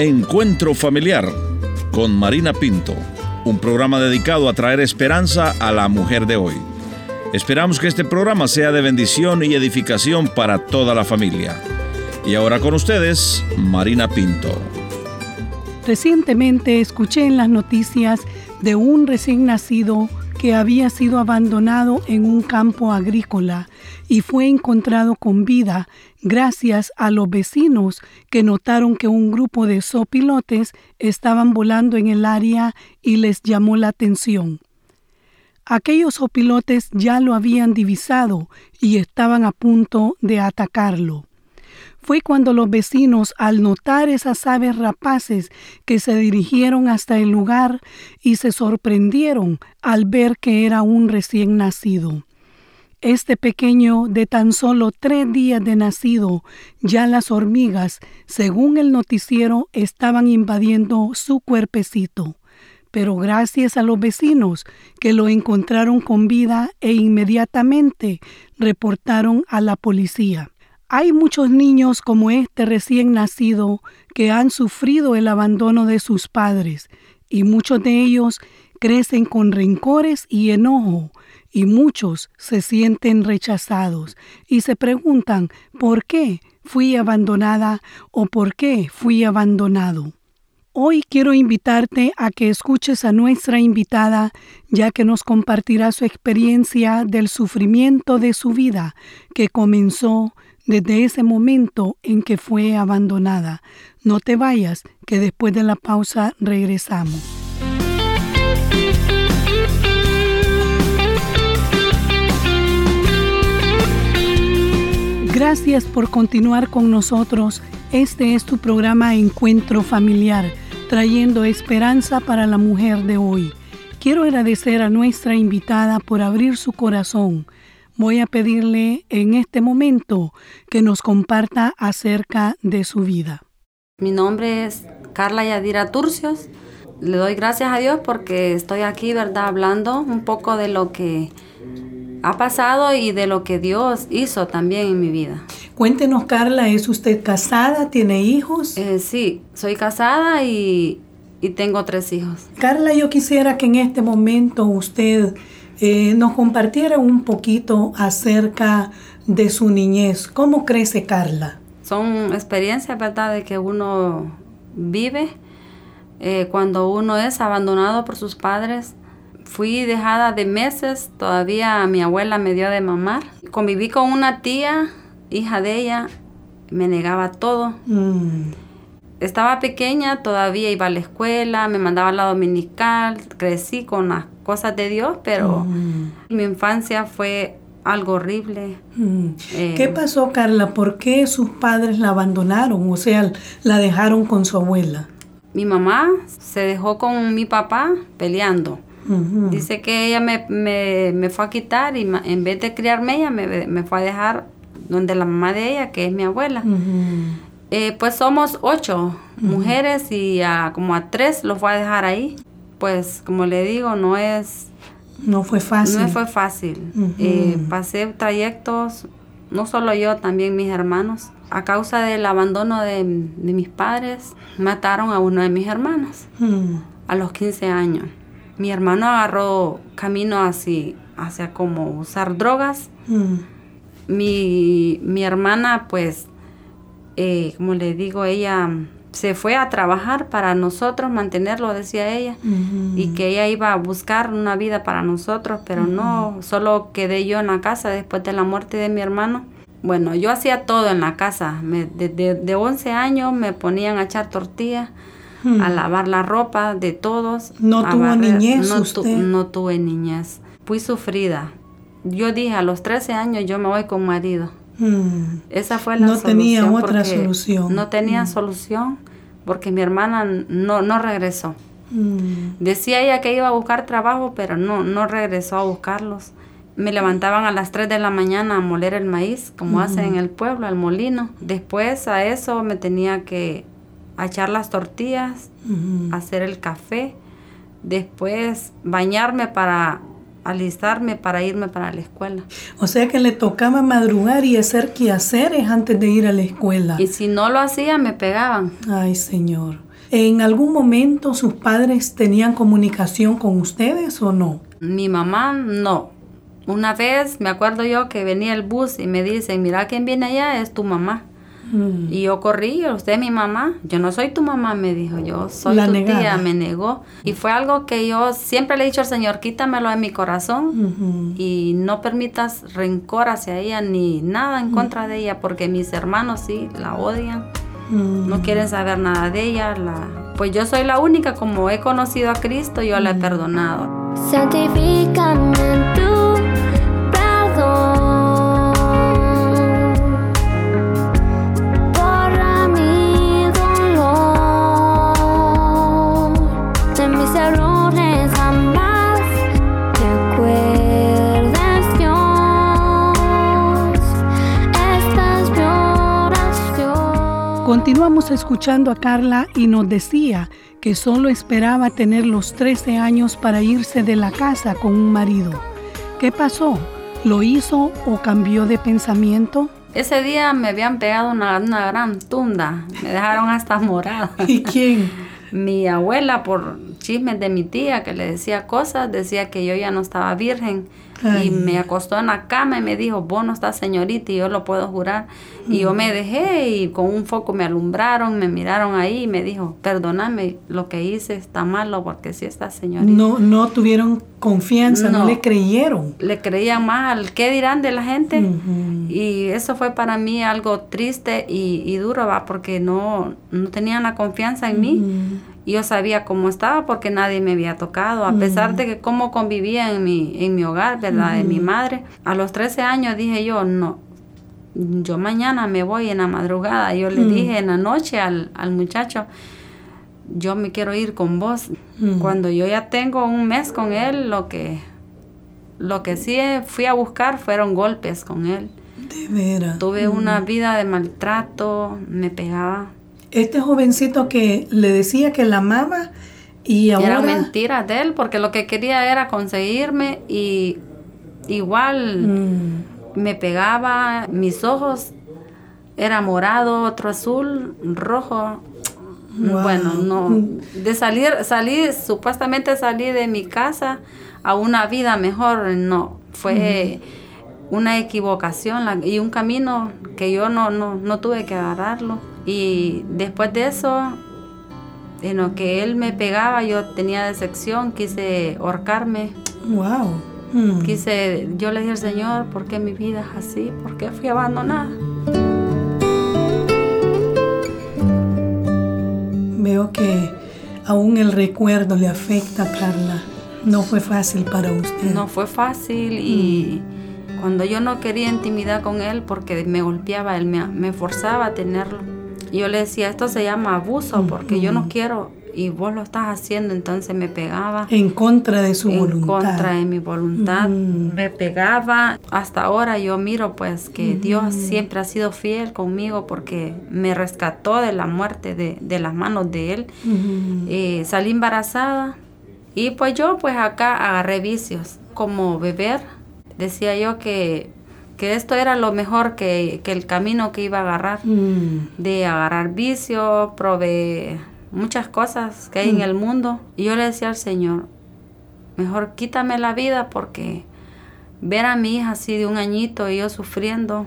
Encuentro Familiar con Marina Pinto, un programa dedicado a traer esperanza a la mujer de hoy. Esperamos que este programa sea de bendición y edificación para toda la familia. Y ahora con ustedes, Marina Pinto. Recientemente escuché en las noticias de un recién nacido que había sido abandonado en un campo agrícola y fue encontrado con vida gracias a los vecinos que notaron que un grupo de zopilotes estaban volando en el área y les llamó la atención. Aquellos opilotes ya lo habían divisado y estaban a punto de atacarlo. Fue cuando los vecinos, al notar esas aves rapaces, que se dirigieron hasta el lugar y se sorprendieron al ver que era un recién nacido. Este pequeño de tan solo tres días de nacido, ya las hormigas, según el noticiero, estaban invadiendo su cuerpecito. Pero gracias a los vecinos que lo encontraron con vida e inmediatamente reportaron a la policía. Hay muchos niños como este recién nacido que han sufrido el abandono de sus padres y muchos de ellos crecen con rencores y enojo y muchos se sienten rechazados y se preguntan ¿por qué fui abandonada o por qué fui abandonado? Hoy quiero invitarte a que escuches a nuestra invitada, ya que nos compartirá su experiencia del sufrimiento de su vida, que comenzó desde ese momento en que fue abandonada. No te vayas, que después de la pausa regresamos. Gracias por continuar con nosotros. Este es tu programa Encuentro Familiar, trayendo esperanza para la mujer de hoy. Quiero agradecer a nuestra invitada por abrir su corazón voy a pedirle en este momento que nos comparta acerca de su vida. Mi nombre es Carla Yadira Turcios. Le doy gracias a Dios porque estoy aquí, ¿verdad? Hablando un poco de lo que ha pasado y de lo que Dios hizo también en mi vida. Cuéntenos, Carla, ¿es usted casada? ¿Tiene hijos? Eh, sí, soy casada y, y tengo tres hijos. Carla, yo quisiera que en este momento usted eh, nos compartiera un poquito acerca de su niñez. ¿Cómo crece Carla? Son experiencias, ¿verdad?, de que uno vive eh, cuando uno es abandonado por sus padres. Fui dejada de meses, todavía mi abuela me dio de mamar. Conviví con una tía, hija de ella, me negaba todo. Mm. Estaba pequeña, todavía iba a la escuela, me mandaba a la dominical, crecí con las cosas de Dios, pero mm. mi infancia fue algo horrible. Mm. Eh, ¿Qué pasó, Carla? ¿Por qué sus padres la abandonaron? O sea, la dejaron con su abuela. Mi mamá se dejó con mi papá peleando. Dice que ella me, fue a quitar y en vez de criarme ella me, fue a dejar donde la mamá de ella, que es mi abuela. Eh, pues somos ocho mujeres y a, como a tres los voy a dejar ahí. Pues como le digo, no es... No fue fácil. No fue fácil. Eh, pasé trayectos, no solo yo, también mis hermanos. A causa del abandono de, mis padres, mataron a uno de mis hermanos a los 15 años. Mi hermano agarró camino hacia, hacia como usar drogas. Mi, mi hermana pues eh, como le digo, ella se fue a trabajar para nosotros, mantenerlo, decía ella, y que ella iba a buscar una vida para nosotros, pero no, solo quedé yo en la casa después de la muerte de mi hermano. Bueno, yo hacía todo en la casa. Desde de, 11 años me ponían a echar tortillas, a lavar la ropa de todos. ¿No tuvo niñez no, usted? no tuve niñez. Fui sufrida. Yo dije, a los 13 años yo me voy con marido. Mm. Esa fue la no tenía otra solución. No tenía solución porque mi hermana no, no regresó. Mm. Decía ella que iba a buscar trabajo, pero no, no regresó a buscarlos. Me levantaban a las 3 de la mañana a moler el maíz, como hacen en el pueblo, al molino. Después a eso me tenía que echar las tortillas, hacer el café, después bañarme para alistarme para irme para la escuela. O sea que le tocaba madrugar y hacer quehaceres antes de ir a la escuela. Y si no lo hacía, me pegaban. Ay, Señor. ¿En algún momento sus padres tenían comunicación con ustedes o no? Mi mamá no. Una vez me acuerdo yo que venía el bus y me dice, mira quién viene allá, es tu mamá. Mm. Y yo corrí, usted es mi mamá. Yo no soy tu mamá, me dijo. Yo soy tu tía, me negó. Y fue algo que yo siempre le he dicho al Señor, quítamelo de mi corazón y no permitas rencor hacia ella ni nada en contra de ella, porque mis hermanos sí la odian. No quieren saber nada de ella. La... Pues yo soy la única, como he conocido a Cristo, yo la he perdonado. Santifícame Continuamos escuchando a Carla y nos decía que solo esperaba tener los 13 años para irse de la casa con un marido. ¿Qué pasó? ¿Lo hizo o cambió de pensamiento? Ese día me habían pegado una, gran tunda, me dejaron hasta morada. ¿Y quién? mi abuela, por chismes de mi tía que le decía cosas, decía que yo ya no estaba virgen y me acostó en la cama y me dijo, vos no estás señorita y yo lo puedo jurar. Y yo me dejé y con un foco me alumbraron, me miraron ahí y me dijo, perdóname, lo que hice está malo porque sí está señorita. No, no tuvieron confianza, no, le creyeron. Le creían más al qué dirán de la gente. Y eso fue para mí algo triste y, duro, va, porque no, no tenían la confianza en mí yo sabía cómo estaba porque nadie me había tocado, a pesar de que cómo convivía en mi, en mi hogar, ¿verdad? De mi madre. A los 13 años dije yo, no, yo mañana me voy en la madrugada. Yo le dije en la noche al, muchacho, yo me quiero ir con vos. Cuando yo ya tengo un mes con él, lo que, lo que sí fui a buscar fueron golpes con él. De veras. Tuve una vida de maltrato, me pegaba este jovencito que le decía que la amaba y ahora... Era mentira de él porque lo que quería era conseguirme y igual mm. me pegaba, mis ojos era morado, otro azul, rojo. Bueno, no. De salir, salí, supuestamente salí de mi casa a una vida mejor, no. Fue una equivocación y un camino que yo no, no, no tuve que agarrarlo. Y después de eso, en lo que él me pegaba, yo tenía decepción, quise ahorcarme. Wow. Hmm. Quise, yo le dije al Señor, ¿por qué mi vida es así? ¿Por qué fui abandonada? Veo que aún el recuerdo le afecta a Carla. No fue fácil para usted. No fue fácil y hmm. cuando yo no quería intimidad con él porque me golpeaba, él me, me forzaba a tenerlo yo le decía, esto se llama abuso porque yo no quiero y vos lo estás haciendo, entonces me pegaba. En contra de su voluntad. En contra de mi voluntad. Me pegaba. Hasta ahora yo miro pues que Dios siempre ha sido fiel conmigo porque me rescató de la muerte de, las manos de Él. Eh, salí embarazada y pues yo pues acá agarré vicios como beber. Decía yo que que esto era lo mejor que, el camino que iba a agarrar, mm. de agarrar vicio, probé muchas cosas que hay en mm. el mundo. Y yo le decía al Señor, mejor quítame la vida porque ver a mi hija así de un añito y yo sufriendo.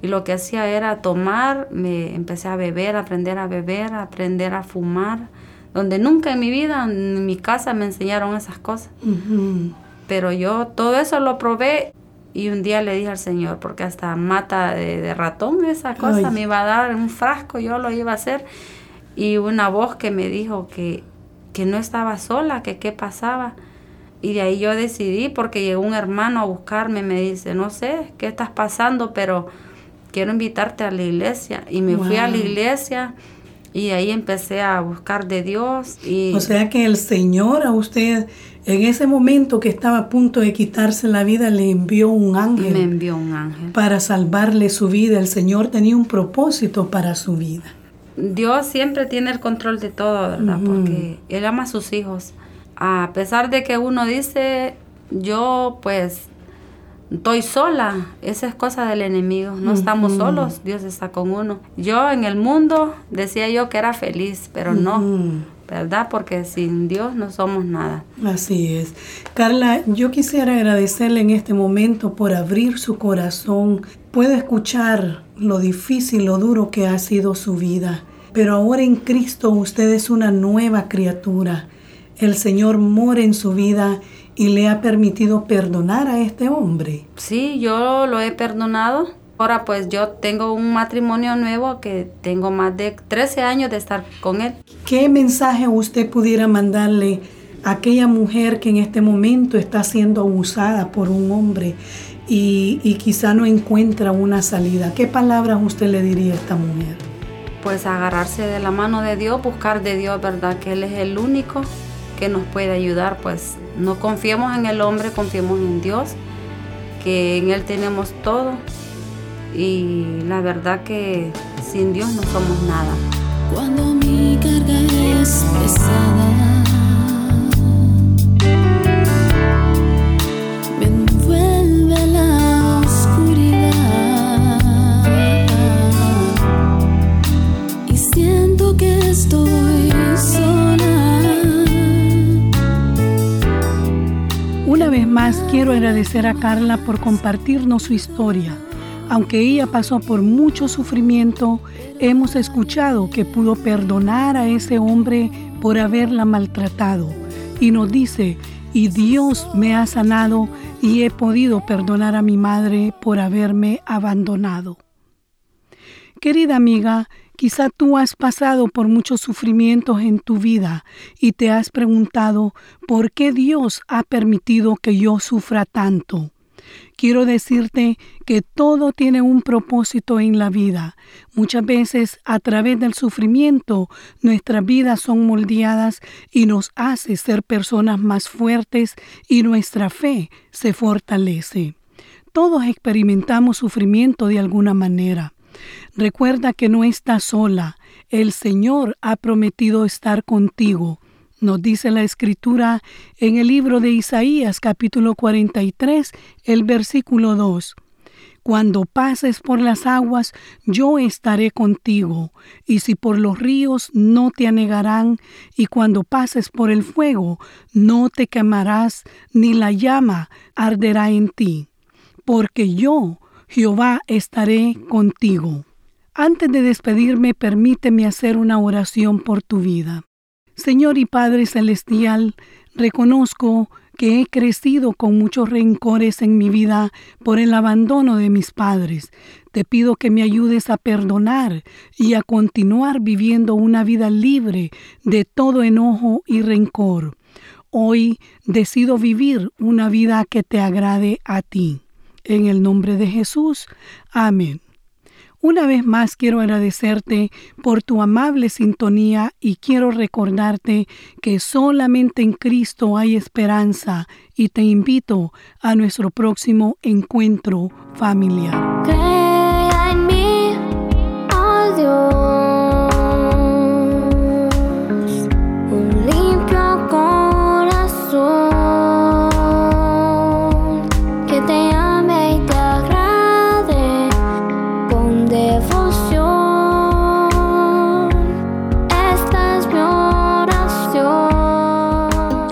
Y lo que hacía era tomar, me empecé a beber, aprender a beber, aprender a fumar, donde nunca en mi vida, en mi casa me enseñaron esas cosas. Pero yo todo eso lo probé y un día le dije al Señor, porque hasta mata de, ratón esa cosa me iba a dar un frasco, yo lo iba a hacer. Y una voz que me dijo que, que no estaba sola, que qué pasaba. Y de ahí yo decidí, porque llegó un hermano a buscarme, me dice, no sé qué estás pasando, pero quiero invitarte a la iglesia. Y me fui a la iglesia y ahí empecé a buscar de Dios. Y... O sea que el Señor a usted en ese momento que estaba a punto de quitarse la vida, le envió un ángel. Me envió un ángel. Para salvarle su vida. El Señor tenía un propósito para su vida. Dios siempre tiene el control de todo, ¿verdad? Porque Él ama a sus hijos. A pesar de que uno dice, yo pues estoy sola, esa es cosa del enemigo, no estamos solos, Dios está con uno. Yo en el mundo decía yo que era feliz, pero no, ¿verdad? Porque sin Dios no somos nada. Así es. Carla, yo quisiera agradecerle en este momento por abrir su corazón. Puedo escuchar lo difícil, lo duro que ha sido su vida, pero ahora en Cristo usted es una nueva criatura. El Señor mora en su vida y le ha permitido perdonar a este hombre. Sí, yo lo he perdonado. Ahora pues yo tengo un matrimonio nuevo que tengo más de 13 años de estar con él. ¿Qué mensaje usted pudiera mandarle a aquella mujer que en este momento está siendo abusada por un hombre y, y quizá no encuentra una salida? ¿Qué palabras usted le diría a esta mujer? Pues agarrarse de la mano de Dios, buscar de Dios, ¿verdad? Que Él es el único que nos puede ayudar, pues no confiemos en el hombre, confiemos en Dios, que en Él tenemos todo y la verdad que sin Dios no somos nada. Cuando mi carga es pesada. quiero agradecer a Carla por compartirnos su historia. Aunque ella pasó por mucho sufrimiento, hemos escuchado que pudo perdonar a ese hombre por haberla maltratado. Y nos dice, y Dios me ha sanado y he podido perdonar a mi madre por haberme abandonado. Querida amiga, Quizá tú has pasado por muchos sufrimientos en tu vida y te has preguntado por qué Dios ha permitido que yo sufra tanto. Quiero decirte que todo tiene un propósito en la vida. Muchas veces a través del sufrimiento nuestras vidas son moldeadas y nos hace ser personas más fuertes y nuestra fe se fortalece. Todos experimentamos sufrimiento de alguna manera. Recuerda que no estás sola. El Señor ha prometido estar contigo. Nos dice la escritura en el libro de Isaías capítulo 43, el versículo 2. Cuando pases por las aguas, yo estaré contigo, y si por los ríos no te anegarán, y cuando pases por el fuego, no te quemarás, ni la llama arderá en ti, porque yo, Jehová, estaré contigo. Antes de despedirme, permíteme hacer una oración por tu vida. Señor y Padre Celestial, reconozco que he crecido con muchos rencores en mi vida por el abandono de mis padres. Te pido que me ayudes a perdonar y a continuar viviendo una vida libre de todo enojo y rencor. Hoy decido vivir una vida que te agrade a ti. En el nombre de Jesús. Amén. Una vez más quiero agradecerte por tu amable sintonía y quiero recordarte que solamente en Cristo hay esperanza y te invito a nuestro próximo encuentro familiar.